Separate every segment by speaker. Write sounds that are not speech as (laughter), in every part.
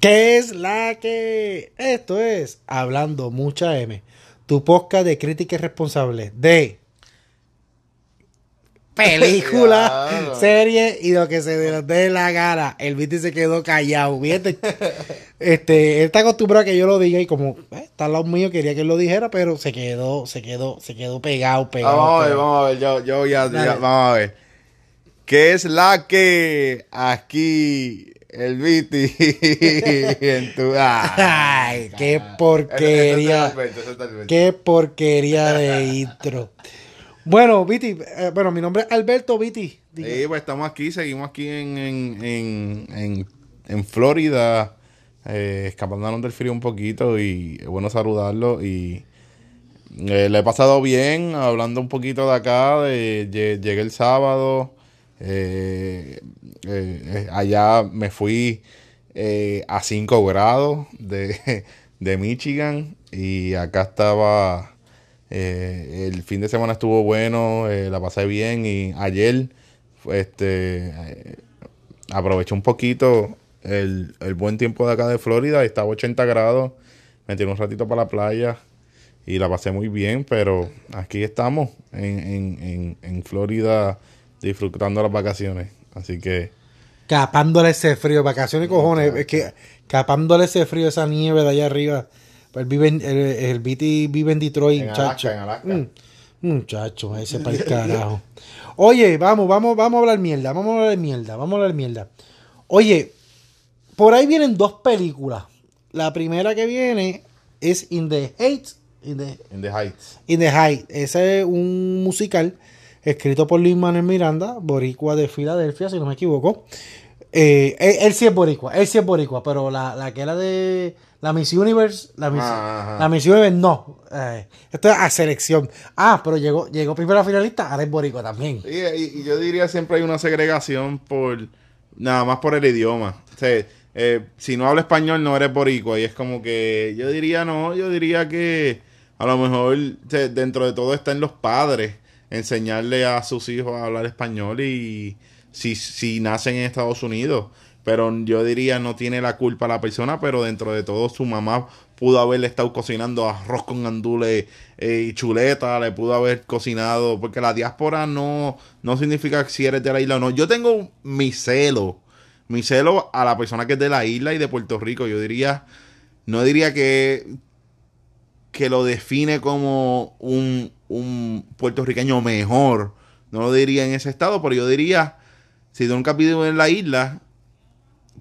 Speaker 1: ¿Qué es la que? Esto es Hablando Mucha M, tu podcast de crítica responsable de película,
Speaker 2: Diablo.
Speaker 1: serie y lo que se nos dé la gana. El Viti se quedó callado. ¿viste? (laughs) Este, él está acostumbrado a que yo lo diga y como eh, está al lado mío quería que él lo dijera, pero se quedó, se quedó, se quedó pegado, pegado.
Speaker 2: Vamos a ver, vamos a ver, yo, yo ya, vamos a ver. ¿Qué es la que aquí el Viti (laughs) en tu
Speaker 1: Ay, qué porquería. Qué porquería de intro. Bueno, Viti, eh, bueno, mi nombre es Alberto Viti.
Speaker 2: Sí, pues estamos aquí, seguimos aquí en, en, en, en, en Florida, eh, escapándonos del frío un poquito y es bueno saludarlo y eh, le he pasado bien, hablando un poquito de acá, de, lle- llegué el sábado, eh, eh, eh, allá me fui a 5 grados de, (laughs) de Michigan y acá estaba, el fin de semana estuvo bueno, la pasé bien y ayer este aproveché un poquito el, el buen tiempo de acá de Florida, estaba 80 grados, me tiré un ratito para la playa y la pasé muy bien, pero aquí estamos en, en, en, en Florida disfrutando las vacaciones, así que
Speaker 1: Capándole ese frío, vacaciones cojones. Es que capándole ese frío, esa nieve de allá arriba. Pues Él vive en, el, el Viti vive en Detroit,
Speaker 2: En
Speaker 1: muchacho.
Speaker 2: Alaska, en Alaska.
Speaker 1: Mm, muchacho, ese el carajo. Oye, vamos, vamos, vamos a hablar mierda. Vamos a hablar mierda. Vamos a hablar mierda. Oye, por ahí vienen dos películas. La primera que viene es In the Heights. In the,
Speaker 2: en The Heights.
Speaker 1: In the Heights. Ese es un musical escrito por Luis Manuel Miranda, boricua de Filadelfia, si no me equivoco. Eh, él, él sí es boricua, él sí es boricua, pero la, la que era de la Miss Universe, la Miss,
Speaker 2: Ah,
Speaker 1: la Miss Universe no. Eh, esto es a selección. Ah, pero llegó, llegó primero a finalista, ahora es boricua también.
Speaker 2: Y, yo diría siempre hay una segregación por nada más por el idioma. O sea, eh, si no habla español no eres boricua y es como que yo diría no, yo diría que a lo mejor o sea, dentro de todo está en los padres enseñarle a sus hijos a hablar español y si, si nacen en Estados Unidos. Pero yo diría no tiene la culpa la persona, pero dentro de todo su mamá pudo haberle estado cocinando arroz con gandules eh, y chuleta, le pudo haber cocinado, porque la diáspora no, no significa si eres de la isla o no. Yo tengo mi celo, mi celo a la persona que es de la isla y de Puerto Rico. Yo diría, no diría que, que lo define como un, un puertorriqueño mejor. No lo diría en ese estado, pero yo diría, si tú nunca has vivido en la isla,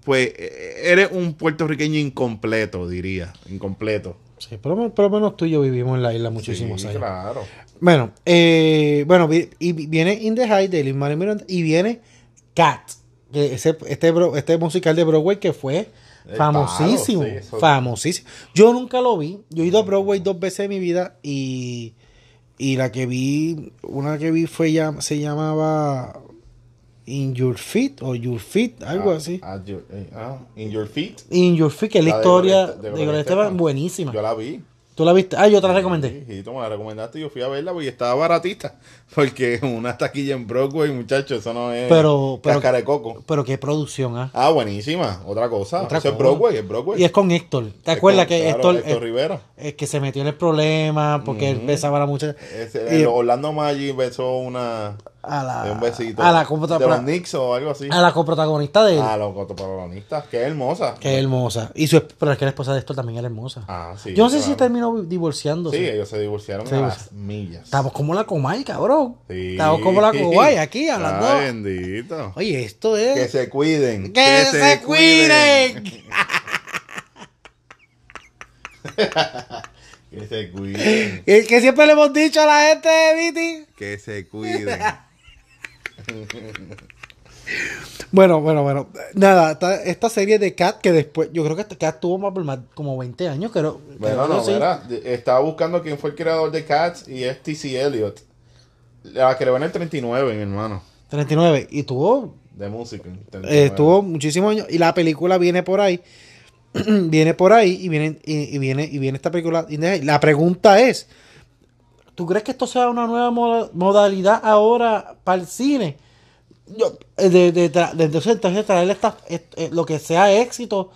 Speaker 2: pues eh, eres un puertorriqueño incompleto, diría. Incompleto.
Speaker 1: Sí, por, lo, menos tú y yo vivimos en la isla muchísimos
Speaker 2: Sí,
Speaker 1: años.
Speaker 2: claro.
Speaker 1: Bueno, eh, bueno, y vi- viene In the Heights de Manuel Miranda y viene Cat, ese, este, este musical de Broadway que fue
Speaker 2: El
Speaker 1: famosísimo,
Speaker 2: sí,
Speaker 1: famosísimo. Yo nunca lo vi, yo he ido a Broadway dos veces en mi vida y, y la que vi, una que vi fue ya, se llamaba In Your Feet o Your Feet, algo
Speaker 2: Ah,
Speaker 1: así.
Speaker 2: ah, eh, ah, in your feet.
Speaker 1: In Your Feet, que es la,
Speaker 2: La de
Speaker 1: historia
Speaker 2: Gloria- de
Speaker 1: de
Speaker 2: Gloria
Speaker 1: Estefan,
Speaker 2: Estefan.
Speaker 1: buenísima.
Speaker 2: Yo la vi.
Speaker 1: ¿Tú la viste? Ah, yo te la recomendé.
Speaker 2: Sí, tú me la recomendaste y yo fui a verla porque estaba baratita. (laughs) Porque una taquilla en Broadway, muchachos, eso no es
Speaker 1: Pero- pero-
Speaker 2: de coco.
Speaker 1: Pero qué producción, ¿ah?
Speaker 2: Ah, buenísima. Otra cosa.
Speaker 1: Otra
Speaker 2: eso
Speaker 1: cosa.
Speaker 2: es Broadway, es Broadway.
Speaker 1: Y es con Héctor. ¿Te
Speaker 2: Es
Speaker 1: acuerdas
Speaker 2: con-
Speaker 1: que
Speaker 2: claro,
Speaker 1: Héctor,
Speaker 2: Héctor Rivera.
Speaker 1: eh, que se metió en el problema porque él besaba a la muchacha? Y-
Speaker 2: Orlando Maggi besó una
Speaker 1: A la,
Speaker 2: un besito.
Speaker 1: a la,
Speaker 2: de los Knicks o algo así.
Speaker 1: a la coprotagonista de él.
Speaker 2: Ah, los cotoprotagonistas. Qué hermosa.
Speaker 1: que es hermosa. Y su, pero es que la esposa de Héctor también era hermosa.
Speaker 2: Ah, sí.
Speaker 1: Yo no sé si terminó divorciándose.
Speaker 2: Sí, ellos se divorciaron
Speaker 1: Se
Speaker 2: a las millas.
Speaker 1: Estamos como la Comay, cabrón.
Speaker 2: Sí.
Speaker 1: Estamos como la Comay aquí hablando.
Speaker 2: Ay, bendito.
Speaker 1: Oye, esto es.
Speaker 2: Que se cuiden.
Speaker 1: ¡Que se cuiden! (laughs) (laughs)
Speaker 2: Que se cuiden.
Speaker 1: El que siempre le hemos dicho a la gente, Viti.
Speaker 2: Que se cuiden. (laughs)
Speaker 1: Bueno, bueno, bueno. Nada, esta, esta serie de Cat que después, yo creo que Cat tuvo más más como 20 años, creo.
Speaker 2: Bueno, no,
Speaker 1: sí.
Speaker 2: mira, estaba buscando quién fue el creador de Cats y es T.C. Eliot. La creó en el 39, mi hermano,
Speaker 1: 39. Y tuvo,
Speaker 2: de música.
Speaker 1: eh,
Speaker 2: 39.
Speaker 1: tuvo muchísimos años. Y la película viene por ahí. (clears throat) viene por ahí y viene, y, y viene, y viene esta película. La pregunta es: ¿tú crees que esto sea una nueva moda- modalidad ahora para el cine? Yo, eh, de, de, tra- de- entonces, entonces traerle esta, eh, lo que sea éxito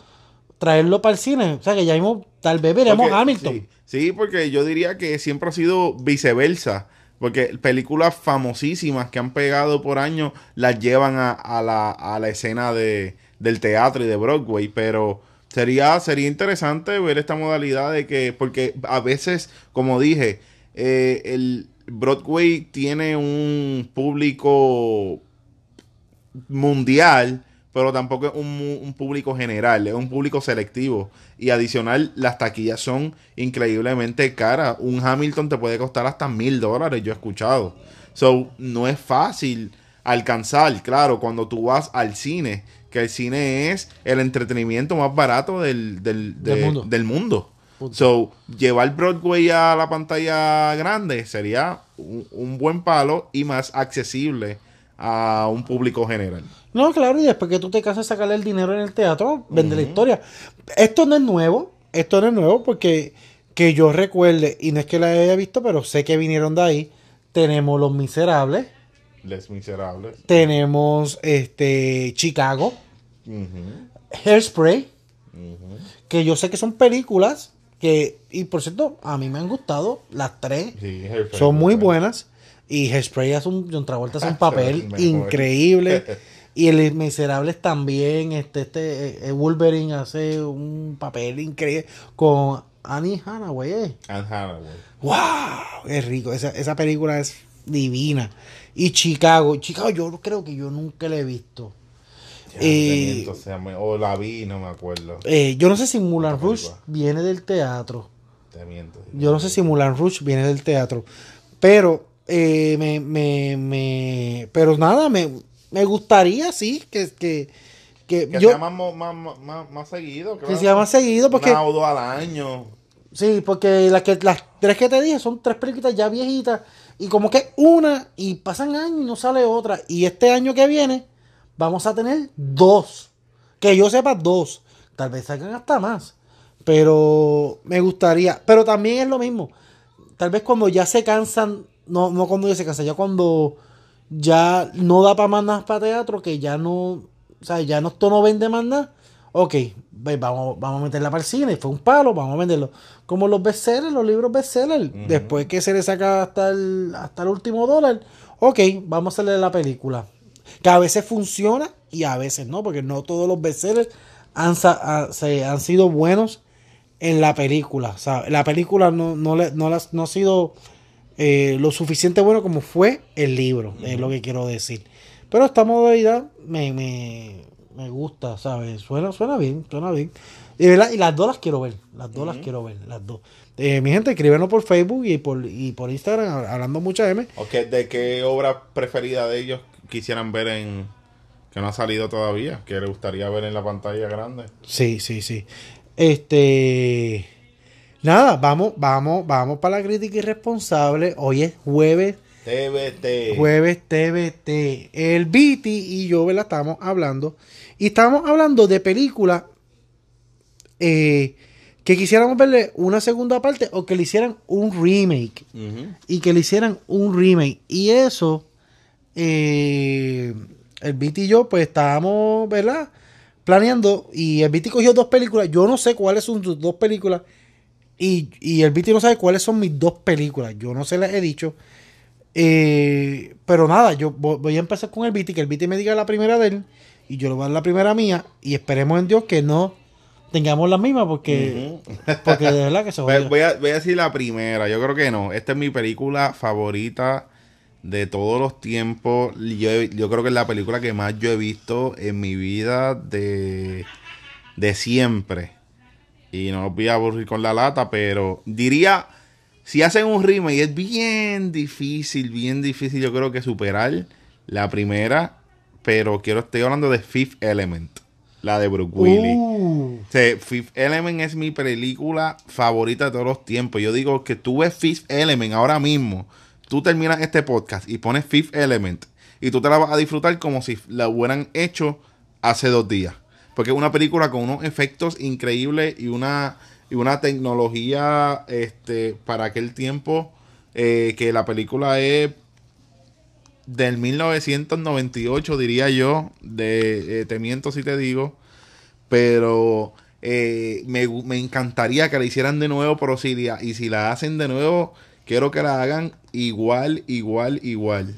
Speaker 1: traerlo para el cine. O sea, que ya mismo, tal vez veremos
Speaker 2: Porque-
Speaker 1: Hamilton.
Speaker 2: Sí, sí, porque yo diría que siempre ha sido viceversa. Porque películas famosísimas que han pegado por años las llevan a, a la, a la escena de, del teatro y de Broadway. Pero sería, sería interesante ver esta modalidad de que, porque a veces, como dije, eh, el Broadway tiene un público mundial, pero tampoco es un, un público general, es un público selectivo. Y adicional, las taquillas son increíblemente caras. Un Hamilton te puede costar hasta mil dólares, yo he escuchado. So, no es fácil alcanzar, claro, cuando tú vas al cine, que el cine es el entretenimiento más barato del, del,
Speaker 1: Del
Speaker 2: de-
Speaker 1: mundo.
Speaker 2: del mundo.
Speaker 1: Punto.
Speaker 2: So, llevar Broadway a la pantalla grande sería un, un buen palo y más accesible a un público general.
Speaker 1: No, claro, y después que tú te casas sacarle el dinero en el teatro, vende la historia. Esto no es nuevo, esto no es nuevo porque que yo recuerde, y no es que la haya visto, pero sé que vinieron de ahí, tenemos Los Miserables,
Speaker 2: Les Miserables.
Speaker 1: tenemos este Chicago, Hairspray, que yo sé que son películas que, y por cierto, a mí me han gustado las tres,
Speaker 2: Sí,
Speaker 1: son muy buenas. Y Hairspray hace un, John Travolta hace un (laughs) papel increíble. (laughs) Y el Miserables también, este, este, eh, Wolverine hace un papel increíble con Annie Hathaway. eh.
Speaker 2: Anne Hathaway.
Speaker 1: ¡Wow! Es rico, esa, esa película es divina. Y Chicago, Chicago yo creo que yo nunca la he visto. Eh,
Speaker 2: o la vi, no me acuerdo.
Speaker 1: Eh, yo no sé si Mulan Rouge viene del teatro.
Speaker 2: Te miento.
Speaker 1: Yo no sé si Mulan Rouge viene del teatro. Pero, eh, me, me, me- pero nada, me, me gustaría, sí, que, que, que,
Speaker 2: Que
Speaker 1: yo,
Speaker 2: sea más, más, más, seguido.
Speaker 1: que sea más seguido, porque,
Speaker 2: Una o dos al año.
Speaker 1: sí, porque las, que, las tres que te dije son tres películas ya viejitas, y como que una, y pasan años y no sale otra, y este año que viene, vamos a tener dos, que yo sepa dos, tal vez salgan hasta más, pero me gustaría, pero también es lo mismo, tal vez cuando ya se cansan, no, no cuando ya se cansan, ya cuando ya no da para más nada para teatro, que ya no, o sea, ya no, esto no vende más nada, ok, ve, vamos, vamos a meterla para el cine, fue un palo, vamos a venderlo. Como los bestsellers, los libros bestsellers, después que se le saca hasta el, hasta el último dólar, ok, vamos a hacerle la película. Que a veces funciona y a veces no, porque no todos los bestsellers han, se, han sido buenos en la película. O sea, la película no, no, le- no, las- no ha sido eh, lo suficiente bueno como fue el libro, es lo que quiero decir. Pero esta modalidad me, me, me gusta, ¿sabes? Suena, suena bien, suena bien. Y, y las dos las quiero ver, las dos las quiero ver, las dos. Eh, mi gente, escríbenos por Facebook y por, y por Instagram, hablando mucha M.
Speaker 2: ¿O qué- ¿De qué obra preferida de ellos quisieran ver en... que no ha salido todavía? Que les gustaría ver en la pantalla grande.
Speaker 1: Sí, sí, sí. Este. Nada, vamos, vamos, vamos para la crítica irresponsable. Hoy es jueves,
Speaker 2: TBT.
Speaker 1: jueves TBT. El Viti y yo, ¿verdad? Estábamos hablando. Y estábamos hablando de películas eh, que quisiéramos verle una segunda parte o que le hicieran un remake. Y que le hicieran un remake. Y eso, eh, el Viti y yo, pues estábamos, ¿verdad? Planeando. Y el Viti cogió dos películas. Yo no sé cuáles son sus dos películas. Y, y el Viti no sabe cuáles son mis dos películas. Yo no se las he dicho. Eh, pero nada, yo vo- voy a empezar con el Viti. Que el Viti me diga la primera de él. Y yo le voy a dar la primera mía. Y esperemos en Dios que no tengamos la misma. Porque, porque de verdad que se (laughs)
Speaker 2: voy a, voy a decir la primera. Yo creo que no. Esta es mi película favorita de todos los tiempos. Yo, yo creo que es la película que más yo he visto en mi vida de, de siempre. Y no os voy a aburrir con la lata, pero diría, si hacen un remake, es bien difícil, bien difícil yo creo que superar la primera. Pero quiero, estoy hablando de Fifth Element, la de Brooke Willis.
Speaker 1: Uh.
Speaker 2: Fifth Element es mi película favorita de todos los tiempos. Yo digo que tú ves Fifth Element ahora mismo, tú terminas este podcast y pones Fifth Element y tú te la vas a disfrutar como si la hubieran hecho hace dos días. Porque es una película con unos efectos increíbles y una, y una tecnología este, para aquel tiempo eh, que la película es del 1998, diría yo. De, eh, te miento si te digo. Pero eh, me, me encantaría que la hicieran de nuevo, pero si, y si la hacen de nuevo, quiero que la hagan igual, igual, igual.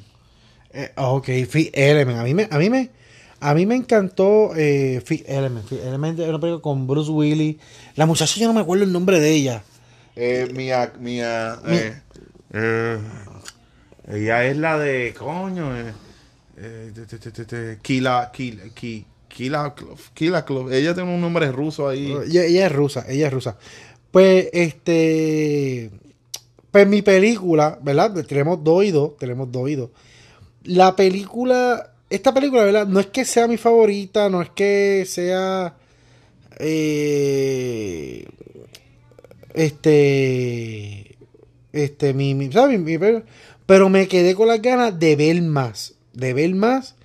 Speaker 1: Eh, ok, Element. A mí me, a mí me, a mí me encantó eh, Element. Fifth Element es una película con Bruce Willis. La muchacha yo no me acuerdo el nombre de ella.
Speaker 2: Eh, mía, mía, eh, eh, ella es la de, coño, eh, Kila, Kila, Ki- Kila, Klov, Kila Klov. Ella tiene un nombre ruso ahí.
Speaker 1: Ella, ella es rusa, ella es rusa. Pues, este, pues mi película, ¿verdad? Tenemos dos y dos, tenemos dos y dos. La película, esta película, ¿verdad? No es que sea mi favorita, no es que sea, eh, este, este, mi, ¿sabes? Mi- pero me quedé con las ganas de ver más, de ver más.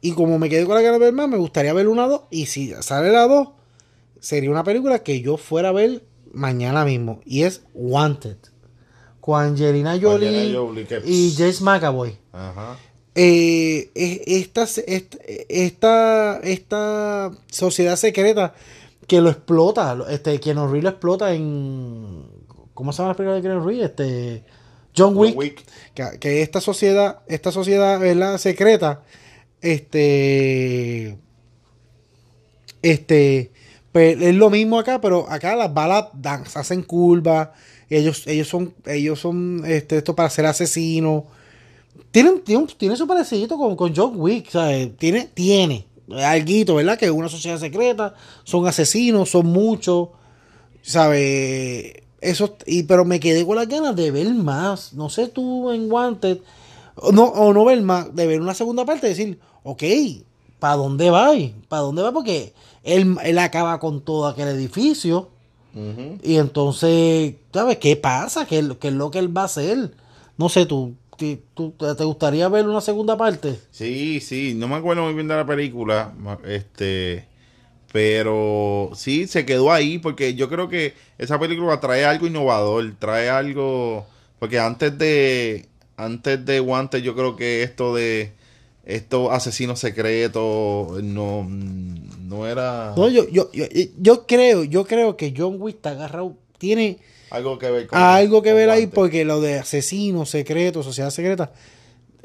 Speaker 1: Y como me quedé con las ganas de ver más, me gustaría ver una 2. Y si sale la 2, sería una película que yo fuera a ver mañana mismo. Y es Wanted. Con Angelina Jolie,
Speaker 2: Angelina Jolie, que-
Speaker 1: y James McAvoy.
Speaker 2: Ajá.
Speaker 1: Eh, es- esta, esta, esta, esta sociedad secreta que lo explota, lo- este, Keanu Reeves lo explota en... ¿Cómo se llama la película de Keanu Reeves? Este, John Wick.
Speaker 2: John Wick.
Speaker 1: Que, que esta sociedad, esta sociedad, ¿verdad? Secreta, este, este, pues es lo mismo acá, pero acá las balas dan, hacen curvas, ellos, ellos son, ellos son, este, esto para ser asesinos. Tienen, tiene, tiene su parecido con, John Wick, ¿sabes? Tiene, tiene, alguito, ¿verdad? Que es una sociedad secreta, son asesinos, son muchos, ¿sabes? Eso, y, pero me quedé con las ganas de ver más. No sé tú en Wanted, no, o no ver más, de ver una segunda parte y decir, ok, ¿para dónde va? ¿Para dónde va? Porque él, él acaba con todo aquel edificio. Y entonces, ¿sabes qué pasa? ¿Qué, qué es lo que él va a hacer? No sé, ¿tú, tú- te gustaría ver una segunda parte?
Speaker 2: Sí, sí, no me acuerdo muy bien de la película, este, pero sí se quedó ahí porque yo creo que esa película trae algo innovador, trae algo, porque antes de, antes de Wanted yo creo que esto de estos asesinos secretos no, no era
Speaker 1: No, yo, yo, yo, yo creo, yo creo que John Wick está agarrado, tiene
Speaker 2: algo que ver con
Speaker 1: algo que
Speaker 2: con
Speaker 1: ver ahí porque lo de asesinos, secretos, sociedad secreta,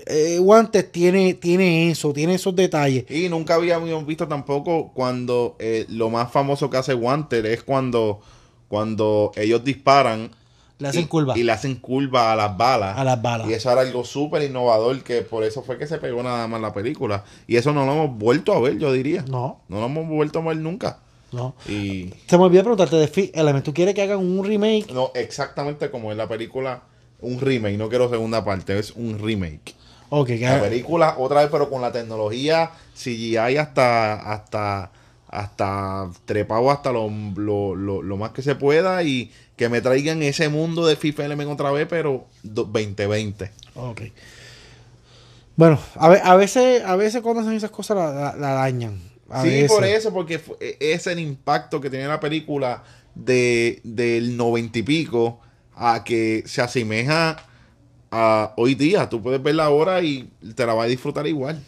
Speaker 1: eh, Wanted tiene, tiene eso, tiene esos detalles.
Speaker 2: Y nunca habíamos visto tampoco cuando eh, lo más famoso que hace Wanted es cuando, cuando ellos disparan
Speaker 1: Le hacen
Speaker 2: y,
Speaker 1: curva
Speaker 2: y le hacen curva a las balas.
Speaker 1: a las balas.
Speaker 2: Y eso era algo súper innovador que por eso fue que se pegó nada más la película. Y eso no lo hemos vuelto a ver, yo diría.
Speaker 1: No,
Speaker 2: No lo hemos vuelto a ver nunca.
Speaker 1: no.
Speaker 2: Y
Speaker 1: Se me olvidó preguntarte de Fifth Element. ¿Tú quieres que hagan un remake?
Speaker 2: no, exactamente como en la película, un remake, no quiero segunda parte, es un remake.
Speaker 1: Ok, que
Speaker 2: La
Speaker 1: haga-
Speaker 2: película, otra vez, pero con la tecnología CGI hasta, hasta, hasta trepado hasta lo, lo, lo, lo más que se pueda y que me traigan ese mundo de FIFA Element otra vez, pero do- 2020.
Speaker 1: Ok. Bueno, a, ve- a veces, a veces cuando hacen esas cosas la, la- la dañan. A
Speaker 2: sí,
Speaker 1: veces.
Speaker 2: por eso, porque fu- e- es el impacto que tiene la película de, del noventa y pico a que se asemeja a hoy día. Tú puedes verla ahora y te la vas a disfrutar igual.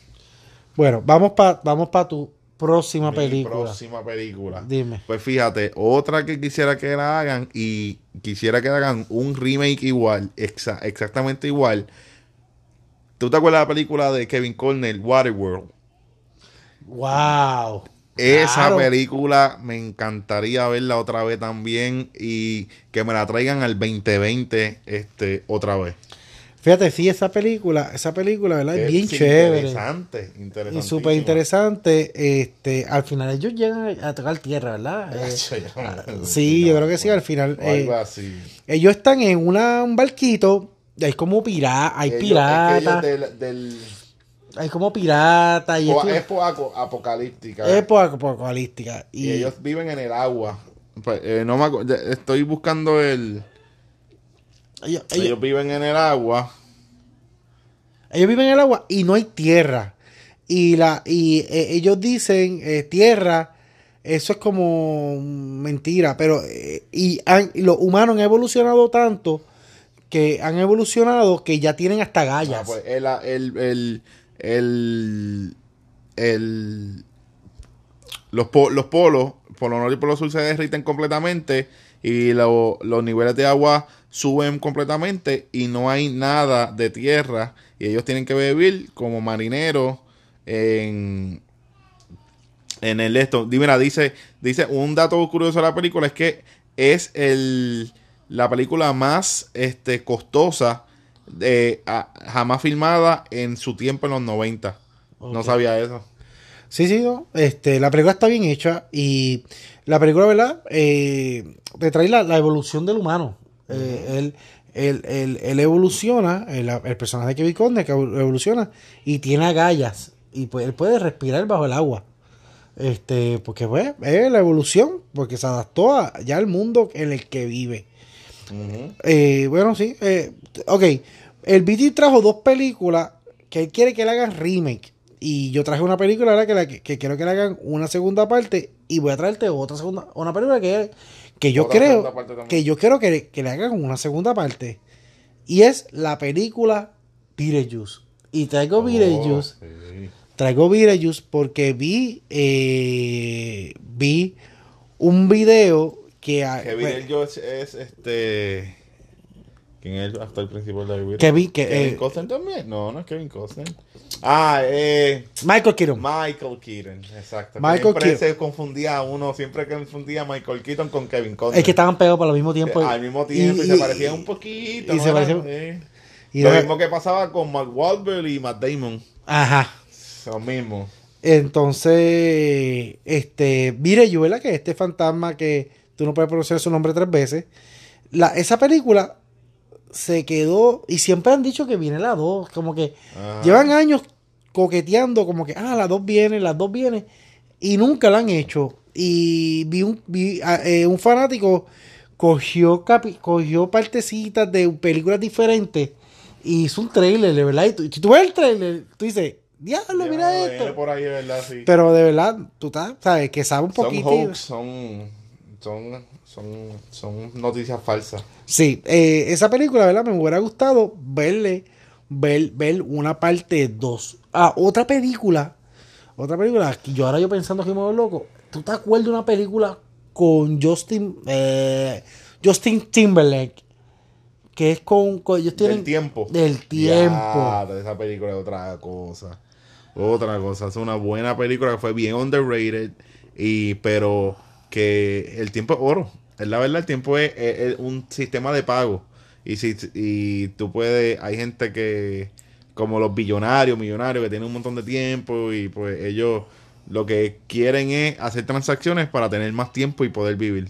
Speaker 1: Bueno, vamos para vamos pa tu próxima
Speaker 2: Mi
Speaker 1: película.
Speaker 2: próxima película.
Speaker 1: Dime.
Speaker 2: Pues fíjate, otra que quisiera que la hagan y quisiera que hagan un remake igual, exa- exactamente igual. ¿Tú te acuerdas de la película de Kevin Cornell, Waterworld?
Speaker 1: Wow.
Speaker 2: Esa
Speaker 1: Claro.
Speaker 2: película me encantaría verla otra vez también y que me la traigan al 2020 este, otra vez.
Speaker 1: Fíjate, sí, esa película, esa película, ¿verdad? Es bien chévere.
Speaker 2: Interesante, interesante.
Speaker 1: Y súper interesante. Este, al final ellos llegan a tocar tierra, ¿verdad? Eh, sí, yo creo que sí, al final.
Speaker 2: Algo
Speaker 1: eh,
Speaker 2: así.
Speaker 1: ellos están en una, un barquito. Hay como piratas, hay
Speaker 2: Ellos- es que del, del-
Speaker 1: hay como piratas y
Speaker 2: po- es po- apocalíptica.
Speaker 1: es po- apocalíptica.
Speaker 2: Y
Speaker 1: Y,
Speaker 2: ellos viven en el agua. Pues, eh, no me estoy buscando el.
Speaker 1: Ellos,
Speaker 2: Ellos,
Speaker 1: ellos-
Speaker 2: viven en el agua.
Speaker 1: ellos viven en el agua y no hay tierra. Y la y eh, ellos dicen eh, tierra, eso es como mentira, pero eh, y, han- y los humanos han evolucionado tanto que han evolucionado que ya tienen hasta
Speaker 2: Ah,
Speaker 1: gallas.
Speaker 2: pues, el, el, el, el- el- los, po- los polos por lo norte y por lo sur se derriten completamente y lo- los niveles de agua suben completamente y no hay nada de tierra y ellos tienen que vivir como marineros en en el esto. Mira, dice dice un dato curioso de la película es que es el la película más este costosa de, a- jamás filmada en su tiempo en los 90. No sabía eso.
Speaker 1: Sí, sí, no. Este, la película está bien hecha y la película, ¿verdad? Eh, te trae la, la evolución del humano. Eh, él, él- él- él evoluciona, el, el personaje de Kevin Conde que evoluciona y tiene agallas y pues, él puede respirar bajo el agua. Este, porque pues, es la evolución, porque se adaptó a, ya al mundo en el que vive. Eh, bueno, sí. eh, ok. El BT trajo dos películas que él quiere que le hagan remake. Y yo traje una película ahora que, la- que quiero que le hagan una segunda parte. Y voy a traerte otra segunda. Una película que, que yo
Speaker 2: Otra
Speaker 1: creo que yo quiero que, que le hagan una segunda parte. Y es la película Beetlejuice. Y traigo Beetlejuice.
Speaker 2: Oh, sí.
Speaker 1: Traigo Beetlejuice porque vi eh, vi un video que, a-
Speaker 2: Que Beetlejuice es este. ¿Quién es el actor principal de
Speaker 1: que vi que
Speaker 2: ¿Kevin
Speaker 1: eh,
Speaker 2: Costner también? No, no es Kevin Costner. Ah, eh.
Speaker 1: Michael Keaton.
Speaker 2: Michael Keaton, exacto.
Speaker 1: Michael
Speaker 2: siempre
Speaker 1: Keaton.
Speaker 2: se confundía uno, siempre confundía a Michael Keaton con Kevin Costner.
Speaker 1: Es que estaban pegados para el mismo tiempo.
Speaker 2: al mismo tiempo y,
Speaker 1: Y-
Speaker 2: se parecían un poquito.
Speaker 1: y
Speaker 2: ¿no
Speaker 1: se parecían-
Speaker 2: Sí.
Speaker 1: y
Speaker 2: Lo mismo que pasaba con Mark Wahlberg y Matt Damon.
Speaker 1: Ajá.
Speaker 2: Lo mismo.
Speaker 1: Entonces, este, ¿verdad? Que este fantasma que tú no puedes pronunciar su nombre tres veces. La, esa película se quedó, y siempre han dicho que viene la 2, como que
Speaker 2: Ajá.
Speaker 1: llevan años coqueteando, como que, ah, las dos vienen, las dos vienen, y nunca la han hecho. Y vi un, vi, eh, un fanático cogió, capi- cogió partecitas de películas diferentes y hizo un trailer, de verdad. Y tú, si tú ves el trailer, tú dices, diablo, mira esto.
Speaker 2: por ahí, ¿verdad? Sí.
Speaker 1: Pero de verdad, tú estás, sabes, que sabe un
Speaker 2: son
Speaker 1: poquito.
Speaker 2: hoax, son, son, son, son noticias falsas.
Speaker 1: Sí, eh, esa película, ¿verdad? Me hubiera gustado verle, ver, ver una parte 2. Ah, otra película, otra película, yo ahora yo pensando que me voy loco. ¿Tú te acuerdas de una película con Justin, eh, Justin Timberlake? Que es con,
Speaker 2: Del tiempo.
Speaker 1: Del tiempo.
Speaker 2: Ya, esa película es otra cosa. Otra cosa. Es una buena película que fue bien underrated. Y, pero que el tiempo es oro. Es la verdad, el tiempo es, es- es un sistema de pago. Y si y tú puedes, hay gente que, como los billonarios, millonarios, que tienen un montón de tiempo y pues ellos lo que quieren es hacer transacciones para tener más tiempo y poder vivir.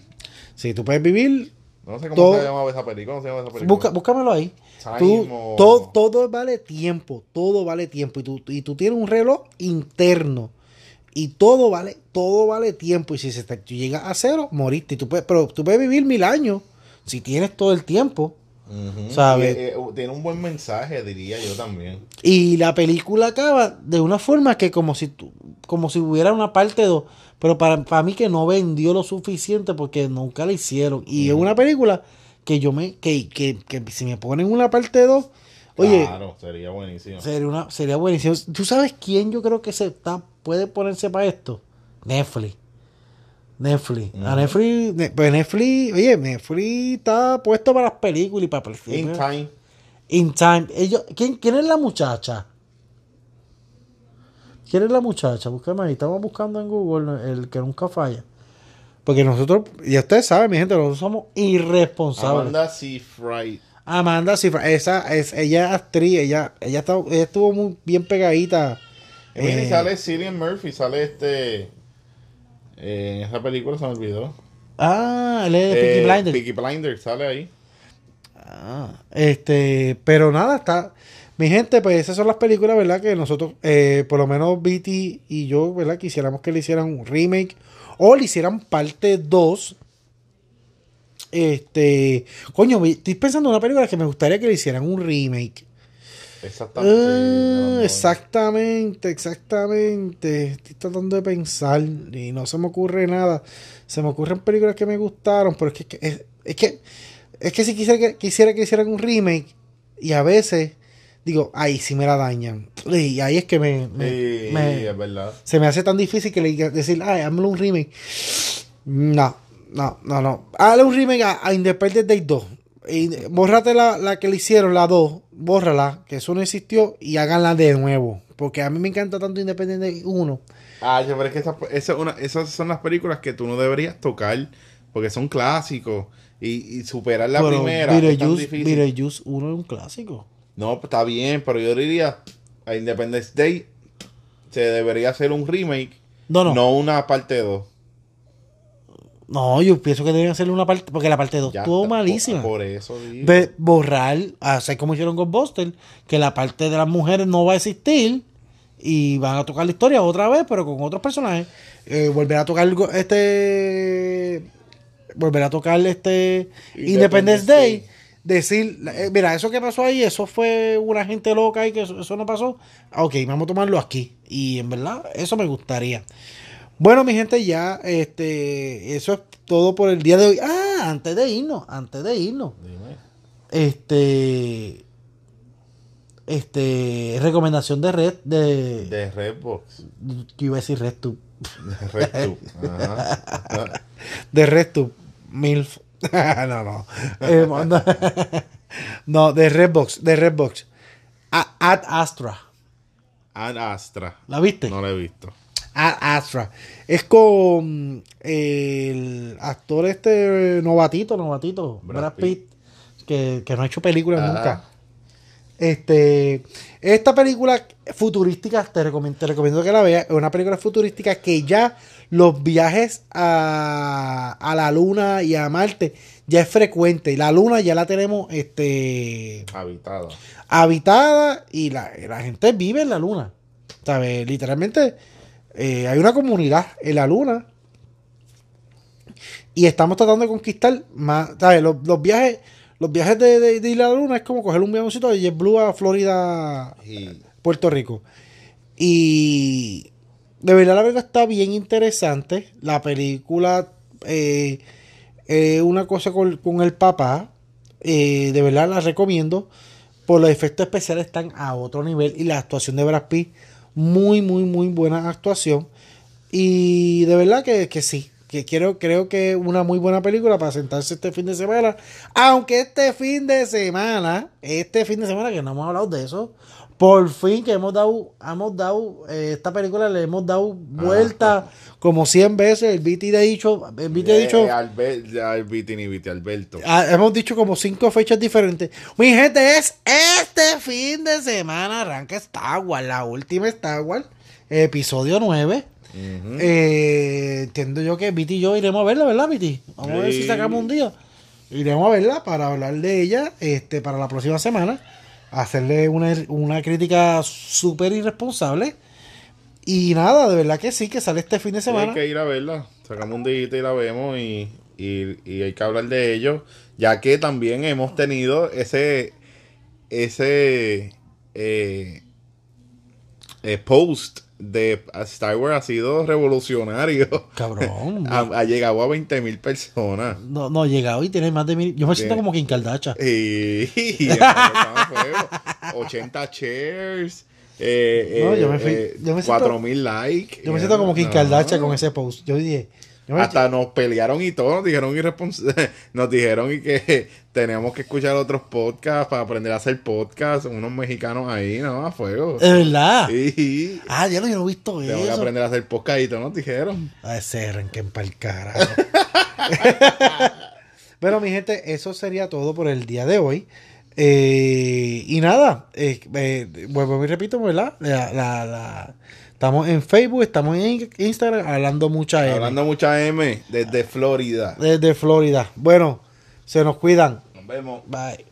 Speaker 1: Si tú puedes vivir,
Speaker 2: No sé cómo
Speaker 1: Todo-
Speaker 2: se llamaba esa película. ¿Cómo se llama esa película?
Speaker 1: busca, búscamelo ahí. Tú,
Speaker 2: o-
Speaker 1: todo, todo vale tiempo, todo vale tiempo. Y tú, y tú tienes un reloj interno. Y todo vale, todo vale tiempo. Y si se te, tú llegas a cero, moriste. Y tú puedes, pero tú puedes vivir mil años si tienes todo el tiempo. ¿Sabes?
Speaker 2: Y, eh, eh, tiene un buen mensaje, diría yo también.
Speaker 1: Y la película acaba de una forma que como si tú, como si hubiera una parte 2. Pero para, para mí que no vendió lo suficiente porque nunca la hicieron. Y es una película que yo me, que, que, que si me ponen una parte 2, oye,
Speaker 2: Claro, sería buenísimo.
Speaker 1: Sería, una, sería buenísimo. ¿Tú sabes quién yo creo que se está, puede ponerse para esto? Netflix. Netflix. A Netflix, ne- pues Netflix, oye, Netflix está puesto para las películas y para
Speaker 2: In Time.
Speaker 1: In Time. Ellos, ¿quién, ¿Quién es la muchacha? ¿Quién es la muchacha? Búscame ahí. Estamos buscando en Google el que nunca falla. Porque nosotros, ya ustedes saben, mi gente, nosotros somos irresponsables.
Speaker 2: Amanda Seyfried.
Speaker 1: Amanda Cifra, esa es, ella es actriz, ella, ella, está- ella estuvo muy bien pegadita.
Speaker 2: Eh,
Speaker 1: eh,
Speaker 2: sale Cillian Murphy, sale este... eh, en esa película se me olvidó.
Speaker 1: ah, él es de Peaky
Speaker 2: Eh,
Speaker 1: Blinders.
Speaker 2: Peaky Blinders, sale ahí.
Speaker 1: Ah, este, pero nada, está. Mi gente, pues esas son las películas, ¿verdad? Que nosotros, eh, por lo menos BT y yo, ¿verdad? Quisiéramos que le hicieran un remake o le hicieran parte 2. Este, coño, estoy pensando en una película que me gustaría que le hicieran un remake.
Speaker 2: Exactamente.
Speaker 1: Ah, exactamente, exactamente. Estoy tratando de pensar y no se me ocurre nada. Se me ocurren películas que me gustaron, pero es que es, es que es que si quisiera que, quisiera que hicieran un remake y a veces digo, ay, si me la dañan. Y ahí es que me, me-
Speaker 2: Sí,
Speaker 1: me-
Speaker 2: es verdad.
Speaker 1: se me hace tan difícil que le decir, ay, hazme un remake. No, no, no, no. Hazle un remake a, a Independence Day 2. Y bórrate la, la que le hicieron, la 2. Bórrala, que eso no existió. Y háganla de nuevo. Porque a mí me encanta tanto Independence Day 1.
Speaker 2: Ah, yo, pero es que esa- esa es una- esas son las películas que tú no deberías tocar porque son clásicos. Y, y superar la
Speaker 1: pero
Speaker 2: primera.
Speaker 1: Beetlejuice 1 es un clásico.
Speaker 2: No, pues, está bien, pero yo diría a Independence Day se debería hacer un remake,
Speaker 1: No, no.
Speaker 2: no una parte 2.
Speaker 1: No, yo pienso que deben hacerle una parte. Porque la parte 2
Speaker 2: Ya
Speaker 1: estuvo malísima.
Speaker 2: Por, por eso digo.
Speaker 1: Borrar, hacer como hicieron con Buster, que la parte de las mujeres no va a existir y van a tocar la historia otra vez, pero con otros personajes. Eh, volver a tocar este. Volver a tocar este
Speaker 2: Independence
Speaker 1: Independence Day.
Speaker 2: Day.
Speaker 1: Decir, eh, mira, eso que pasó ahí, eso fue una gente loca y que eso, eso no pasó. Ah, Ok, vamos a tomarlo aquí. Y en verdad, eso me gustaría. Bueno, mi gente, ya, este, eso es todo por el día de hoy. Ah, antes de irnos, antes de irnos.
Speaker 2: Dime.
Speaker 1: Este. Este. Recomendación de red. De.
Speaker 2: De Redbox.
Speaker 1: Yo iba a decir RedTube.
Speaker 2: De RedTube. (laughs) Ajá.
Speaker 1: De RedTube. MILF. (laughs) no, no. Eh, no. No, (laughs) de Redbox. De Redbox. Ad Astra.
Speaker 2: Ad Astra.
Speaker 1: ¿La viste?
Speaker 2: No lo he visto.
Speaker 1: Ad Astra. Es con el actor este novatito, novatito,
Speaker 2: Brad
Speaker 1: Brad,
Speaker 2: Pitt.
Speaker 1: Pitt, que, que no ha hecho películas
Speaker 2: Ah.
Speaker 1: nunca. Este, esta película futurística, te recomiendo, te recomiendo que la veas, es una película futurística que ya los viajes a, a la luna y a Marte ya es frecuente. Y la luna ya la tenemos este,
Speaker 2: Habitado.
Speaker 1: habitada y la, la gente vive en la luna. ¿Sabes? Literalmente eh, hay una comunidad en la luna y estamos tratando de conquistar más. ¿Sabes? Los, los viajes, los viajes de, de- de ir a la luna es como coger un avioncito de JetBlue a Florida, Puerto Rico. Y de verdad la verdad está bien interesante. La película eh, eh, una cosa con, con el papá. eh, de verdad la recomiendo. Por los efectos especiales están a otro nivel. Y la actuación de Brad Pitt, muy, muy, muy buena actuación. Y de verdad que, que sí. Que quiero, creo que una muy buena película para sentarse este fin de semana. Aunque este fin de semana, este fin de semana que no hemos hablado de eso, por fin que hemos dado, hemos dado, eh, esta película le hemos dado vuelta como 100 veces. El BT ha dicho, el ha dicho,
Speaker 2: Eh, Albert, Albert, ni Viti, Alberto.
Speaker 1: Ah, hemos dicho como cinco fechas diferentes. Mi gente, es este fin de semana arranca Star Wars, la última Star Wars, episodio 9.
Speaker 2: Ujú.
Speaker 1: Eh, entiendo yo que Viti y yo iremos a verla, ¿verdad, Viti? Vamos a ver si sacamos un día. Iremos a verla para hablar de ella este, para la próxima semana. Hacerle una, una crítica súper irresponsable. Y nada, de verdad que sí, que sale este fin de
Speaker 2: Sí, hay
Speaker 1: semana.
Speaker 2: que ir a verla. Sacamos un día y la vemos y, y- y hay que hablar de ello. Ya que también hemos tenido ese ese eh, eh, post de Star Wars ha sido revolucionario.
Speaker 1: Cabrón. (laughs)
Speaker 2: ha, ha llegado a 20 mil personas.
Speaker 1: No, no, llega hoy, tiene más de mil. Yo me siento
Speaker 2: Tiene-
Speaker 1: como Kim Kardashian. (laughs)
Speaker 2: Y, y empezamos a fuego. 80 shares. Eh,
Speaker 1: No,
Speaker 2: eh,
Speaker 1: yo me fui-
Speaker 2: eh,
Speaker 1: yo me siento-
Speaker 2: 4000 likes.
Speaker 1: Yo me siento como Kim
Speaker 2: No.
Speaker 1: Kardashian con ese post. Yo dije,
Speaker 2: Hasta nos pelearon y todo, nos dijeron irrespons- (laughs) nos dijeron y que (laughs) teníamos que escuchar otros podcasts para aprender a hacer podcasts, unos mexicanos ahí, ¿no? A fuego.
Speaker 1: es verdad.
Speaker 2: Sí.
Speaker 1: Ah, ya lo yo no he visto
Speaker 2: Tengo que
Speaker 1: eso.
Speaker 2: aprender a hacer podcast y todo, nos dijeron.
Speaker 1: A ese arranquen para el carajo. (laughs) Bueno, mi gente, eso sería todo por el día de hoy. Eh, y nada, eh, eh, vuelvo y repito, ¿verdad? La- la- la- estamos en Facebook, estamos en Instagram, hablando mucha M,
Speaker 2: Hablando mucha M desde Florida.
Speaker 1: desde Florida. Bueno, se nos cuidan.
Speaker 2: Nos vemos.
Speaker 1: Bye.